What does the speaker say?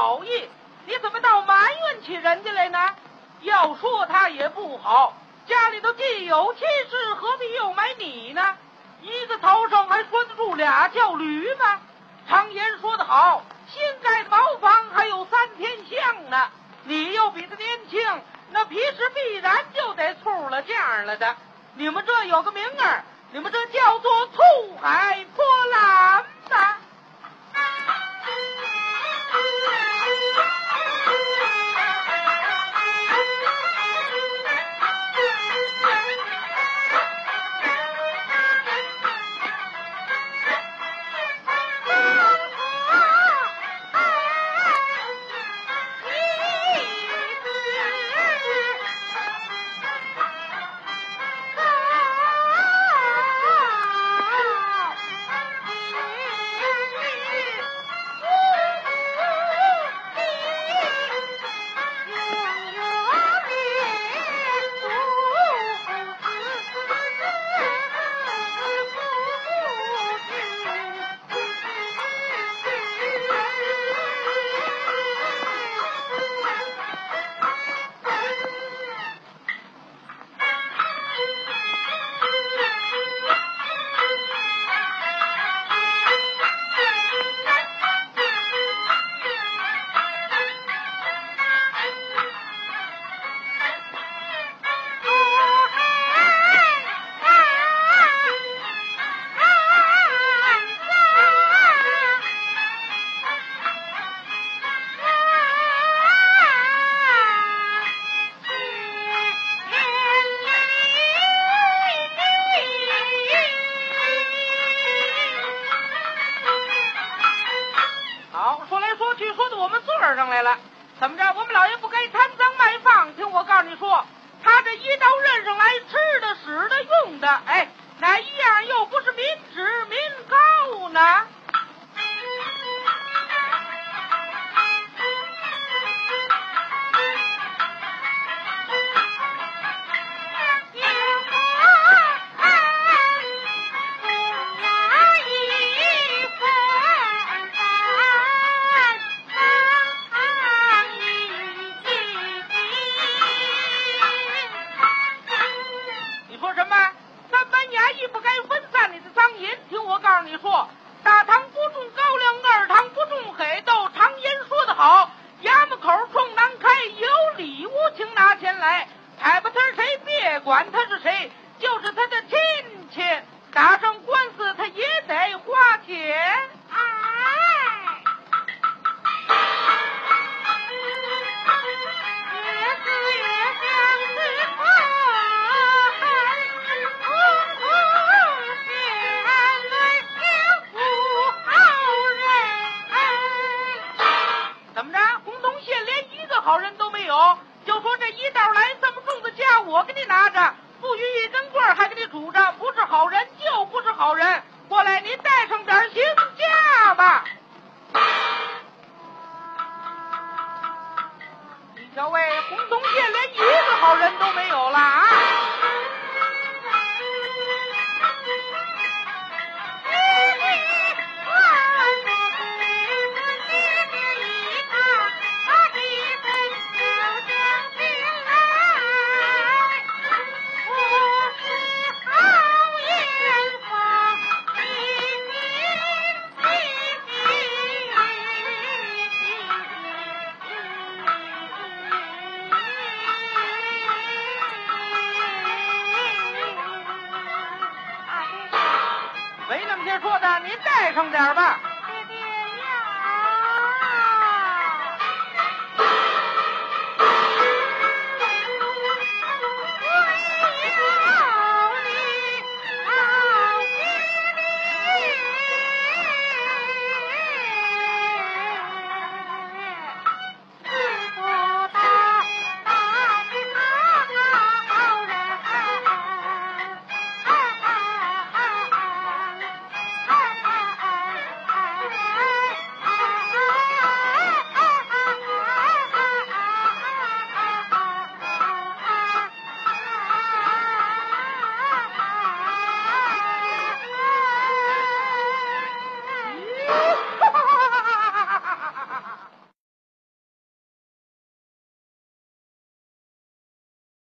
好意。你怎么倒埋怨起人家来呢？要说他也不好，家里头既有妻室，何必又买你呢？一个头上还拴得住俩叫驴吗？常言说得好，新盖的茅房还有三天香呢。你又比他年轻，那皮实必然就得粗了犟了的。你们这有个名儿，你们这叫做醋海泼澜呐。上来了。怎么着？我们老爷不该贪赃卖放？听我告诉你说，管他是谁就是他的亲戚打上官司他也得花钱。哎越死越想死哎红头线来了好人怎么着红头线连一个好人都没有就说这一道来这么家，我给你拿着，不许一根棍儿还给你拄着，不是好人就不是好人。过来，您带上点行价吧。你瞧喂，红铜县连一个好人都没有没那么些说的，您带上点吧。